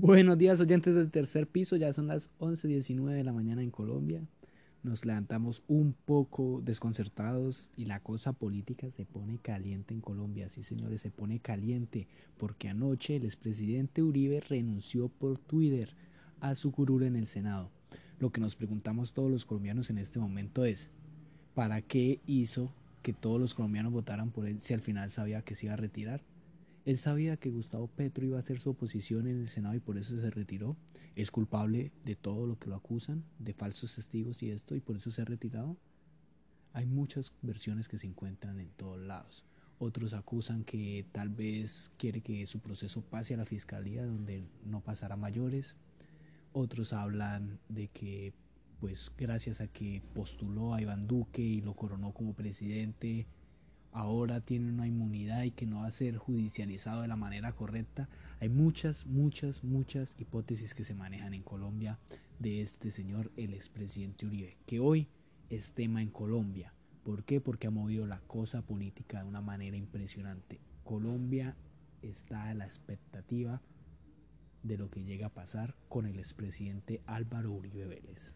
Buenos días oyentes del tercer piso, ya son las 11.19 de la mañana en Colombia. Nos levantamos un poco desconcertados y la cosa política se pone caliente en Colombia. Sí, señores, se pone caliente porque anoche el expresidente Uribe renunció por Twitter a su curul en el Senado. Lo que nos preguntamos todos los colombianos en este momento es, ¿para qué hizo que todos los colombianos votaran por él si al final sabía que se iba a retirar? Él sabía que Gustavo Petro iba a hacer su oposición en el Senado y por eso se retiró. Es culpable de todo lo que lo acusan, de falsos testigos y esto, y por eso se ha retirado. Hay muchas versiones que se encuentran en todos lados. Otros acusan que tal vez quiere que su proceso pase a la fiscalía donde no pasará mayores. Otros hablan de que pues gracias a que postuló a Iván Duque y lo coronó como presidente, ahora tiene una inmunidad y que no va a ser judicializado de la manera correcta. Hay muchas, muchas, muchas hipótesis que se manejan en Colombia de este señor, el expresidente Uribe, que hoy es tema en Colombia. ¿Por qué? Porque ha movido la cosa política de una manera impresionante. Colombia está a la expectativa de lo que llega a pasar con el expresidente Álvaro Uribe Vélez.